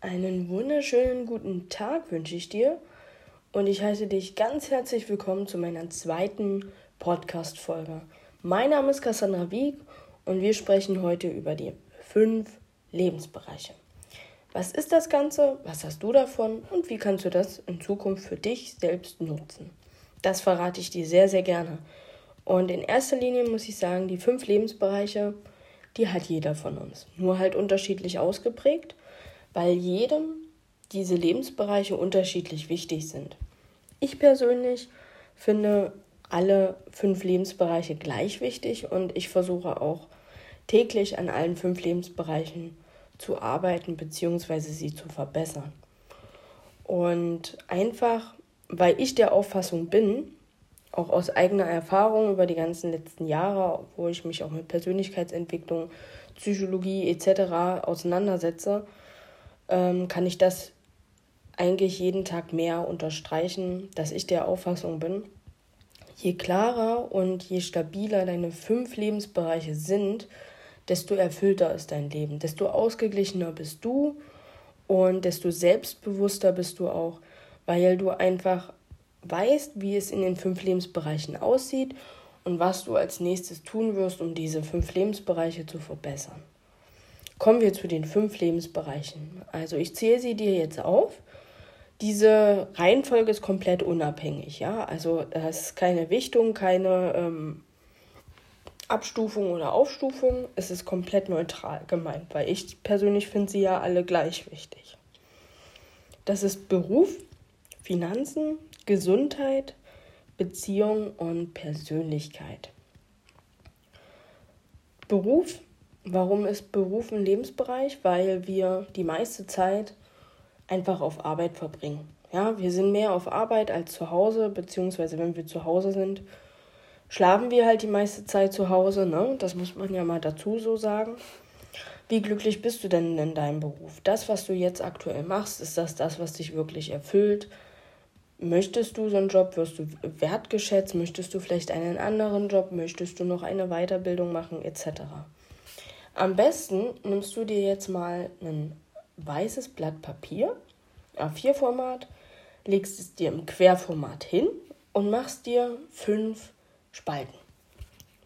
Einen wunderschönen guten Tag wünsche ich dir und ich heiße dich ganz herzlich willkommen zu meiner zweiten Podcast-Folge. Mein Name ist Cassandra Wieg und wir sprechen heute über die fünf Lebensbereiche. Was ist das Ganze? Was hast du davon? Und wie kannst du das in Zukunft für dich selbst nutzen? Das verrate ich dir sehr, sehr gerne. Und in erster Linie muss ich sagen, die fünf Lebensbereiche, die hat jeder von uns. Nur halt unterschiedlich ausgeprägt weil jedem diese Lebensbereiche unterschiedlich wichtig sind. Ich persönlich finde alle fünf Lebensbereiche gleich wichtig und ich versuche auch täglich an allen fünf Lebensbereichen zu arbeiten bzw. sie zu verbessern. Und einfach, weil ich der Auffassung bin, auch aus eigener Erfahrung über die ganzen letzten Jahre, wo ich mich auch mit Persönlichkeitsentwicklung, Psychologie etc. auseinandersetze, ähm, kann ich das eigentlich jeden Tag mehr unterstreichen, dass ich der Auffassung bin, je klarer und je stabiler deine fünf Lebensbereiche sind, desto erfüllter ist dein Leben, desto ausgeglichener bist du und desto selbstbewusster bist du auch, weil du einfach weißt, wie es in den fünf Lebensbereichen aussieht und was du als nächstes tun wirst, um diese fünf Lebensbereiche zu verbessern. Kommen wir zu den fünf Lebensbereichen. Also ich zähle sie dir jetzt auf. Diese Reihenfolge ist komplett unabhängig, ja. Also da ist keine Wichtung, keine ähm, Abstufung oder Aufstufung. Es ist komplett neutral gemeint, weil ich persönlich finde sie ja alle gleich wichtig. Das ist Beruf, Finanzen, Gesundheit, Beziehung und Persönlichkeit. Beruf Warum ist Beruf ein Lebensbereich? Weil wir die meiste Zeit einfach auf Arbeit verbringen. Ja, wir sind mehr auf Arbeit als zu Hause, beziehungsweise wenn wir zu Hause sind, schlafen wir halt die meiste Zeit zu Hause, ne? Das muss man ja mal dazu so sagen. Wie glücklich bist du denn in deinem Beruf? Das, was du jetzt aktuell machst, ist das das, was dich wirklich erfüllt? Möchtest du so einen Job? Wirst du wertgeschätzt? Möchtest du vielleicht einen anderen Job? Möchtest du noch eine Weiterbildung machen, etc.? Am besten nimmst du dir jetzt mal ein weißes Blatt Papier, A4-Format, legst es dir im Querformat hin und machst dir fünf Spalten.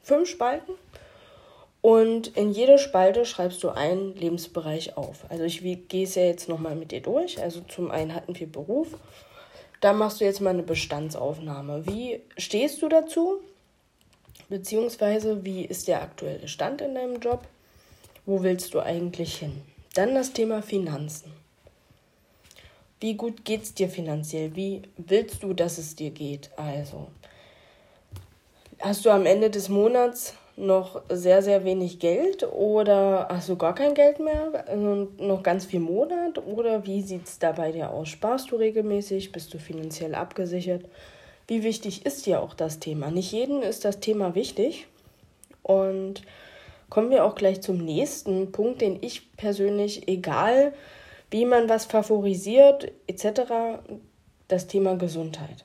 Fünf Spalten und in jede Spalte schreibst du einen Lebensbereich auf. Also ich gehe es ja jetzt nochmal mit dir durch. Also zum einen hatten wir Beruf. Da machst du jetzt mal eine Bestandsaufnahme. Wie stehst du dazu? Beziehungsweise wie ist der aktuelle Stand in deinem Job? Wo willst du eigentlich hin? Dann das Thema Finanzen. Wie gut geht es dir finanziell? Wie willst du, dass es dir geht? Also, hast du am Ende des Monats noch sehr, sehr wenig Geld oder hast du gar kein Geld mehr und noch ganz viel Monat? Oder wie sieht es da bei dir aus? Sparst du regelmäßig? Bist du finanziell abgesichert? Wie wichtig ist dir auch das Thema? Nicht jedem ist das Thema wichtig und kommen wir auch gleich zum nächsten Punkt, den ich persönlich, egal wie man was favorisiert etc., das Thema Gesundheit.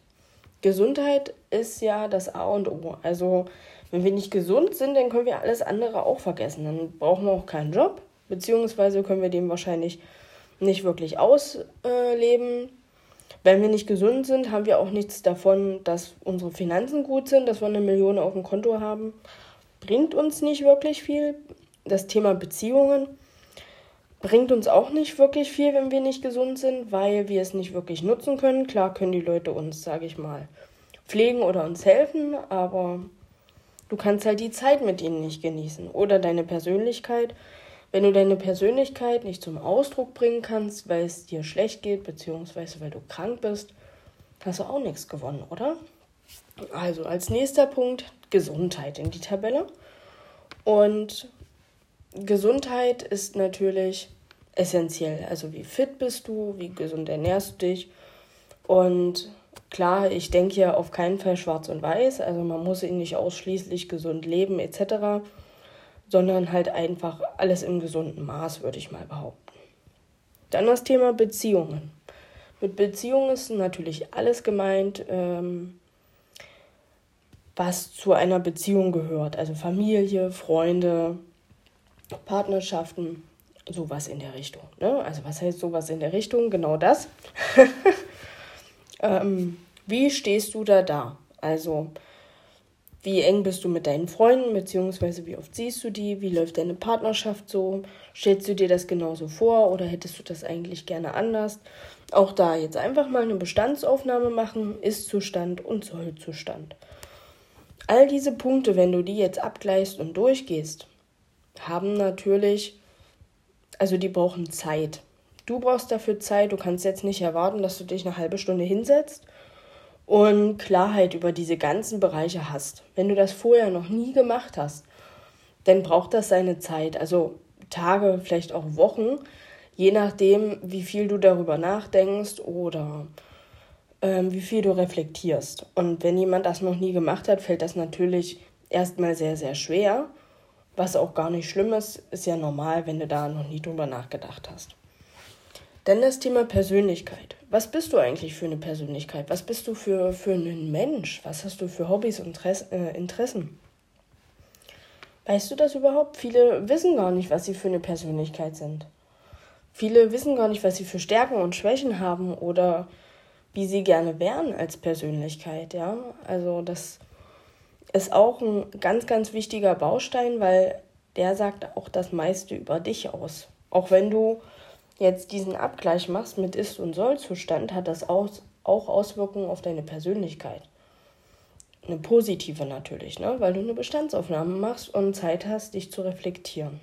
Gesundheit ist ja das A und O. Also wenn wir nicht gesund sind, dann können wir alles andere auch vergessen. Dann brauchen wir auch keinen Job, beziehungsweise können wir den wahrscheinlich nicht wirklich ausleben. Wenn wir nicht gesund sind, haben wir auch nichts davon, dass unsere Finanzen gut sind, dass wir eine Million auf dem Konto haben bringt uns nicht wirklich viel. Das Thema Beziehungen bringt uns auch nicht wirklich viel, wenn wir nicht gesund sind, weil wir es nicht wirklich nutzen können. Klar können die Leute uns, sage ich mal, pflegen oder uns helfen, aber du kannst halt die Zeit mit ihnen nicht genießen. Oder deine Persönlichkeit. Wenn du deine Persönlichkeit nicht zum Ausdruck bringen kannst, weil es dir schlecht geht, beziehungsweise weil du krank bist, hast du auch nichts gewonnen, oder? Also als nächster Punkt Gesundheit in die Tabelle. Und Gesundheit ist natürlich essentiell. Also wie fit bist du, wie gesund ernährst du dich. Und klar, ich denke ja auf keinen Fall schwarz und weiß. Also man muss ihn nicht ausschließlich gesund leben etc., sondern halt einfach alles im gesunden Maß, würde ich mal behaupten. Dann das Thema Beziehungen. Mit Beziehungen ist natürlich alles gemeint. Ähm, was zu einer Beziehung gehört. Also Familie, Freunde, Partnerschaften, sowas in der Richtung. Ne? Also was heißt sowas in der Richtung? Genau das. ähm, wie stehst du da da? Also wie eng bist du mit deinen Freunden, beziehungsweise wie oft siehst du die? Wie läuft deine Partnerschaft so? Stellst du dir das genauso vor oder hättest du das eigentlich gerne anders? Auch da jetzt einfach mal eine Bestandsaufnahme machen, Ist-Zustand und Soll-Zustand. All diese Punkte, wenn du die jetzt abgleichst und durchgehst, haben natürlich, also die brauchen Zeit. Du brauchst dafür Zeit, du kannst jetzt nicht erwarten, dass du dich eine halbe Stunde hinsetzt und Klarheit über diese ganzen Bereiche hast. Wenn du das vorher noch nie gemacht hast, dann braucht das seine Zeit, also Tage, vielleicht auch Wochen, je nachdem, wie viel du darüber nachdenkst oder ähm, wie viel du reflektierst. Und wenn jemand das noch nie gemacht hat, fällt das natürlich erstmal sehr, sehr schwer. Was auch gar nicht schlimm ist, ist ja normal, wenn du da noch nie drüber nachgedacht hast. Dann das Thema Persönlichkeit. Was bist du eigentlich für eine Persönlichkeit? Was bist du für, für einen Mensch? Was hast du für Hobbys und äh, Interessen? Weißt du das überhaupt? Viele wissen gar nicht, was sie für eine Persönlichkeit sind. Viele wissen gar nicht, was sie für Stärken und Schwächen haben oder wie sie gerne wären als Persönlichkeit, ja? Also das ist auch ein ganz, ganz wichtiger Baustein, weil der sagt auch das meiste über dich aus. Auch wenn du jetzt diesen Abgleich machst mit Ist- und Soll-Zustand, hat das auch, auch Auswirkungen auf deine Persönlichkeit. Eine positive natürlich, ne? weil du eine Bestandsaufnahme machst und Zeit hast, dich zu reflektieren.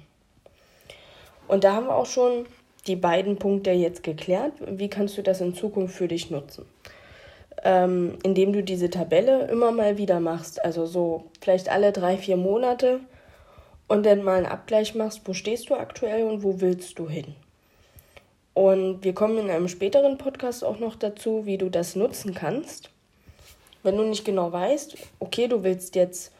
Und da haben wir auch schon die beiden Punkte jetzt geklärt. Wie kannst du das in Zukunft für dich nutzen? Ähm, indem du diese Tabelle immer mal wieder machst, also so vielleicht alle drei, vier Monate und dann mal einen Abgleich machst, wo stehst du aktuell und wo willst du hin? Und wir kommen in einem späteren Podcast auch noch dazu, wie du das nutzen kannst. Wenn du nicht genau weißt, okay, du willst jetzt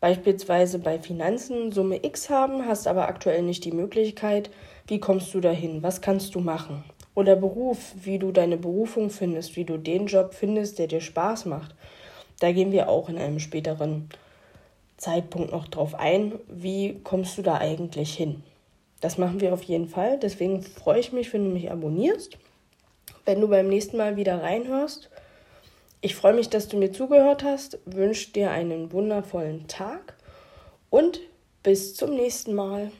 beispielsweise bei Finanzen Summe X haben, hast aber aktuell nicht die Möglichkeit, wie kommst du dahin? Was kannst du machen? Oder Beruf, wie du deine Berufung findest, wie du den Job findest, der dir Spaß macht. Da gehen wir auch in einem späteren Zeitpunkt noch drauf ein. Wie kommst du da eigentlich hin? Das machen wir auf jeden Fall. Deswegen freue ich mich, wenn du mich abonnierst, wenn du beim nächsten Mal wieder reinhörst. Ich freue mich, dass du mir zugehört hast, wünsche dir einen wundervollen Tag und bis zum nächsten Mal.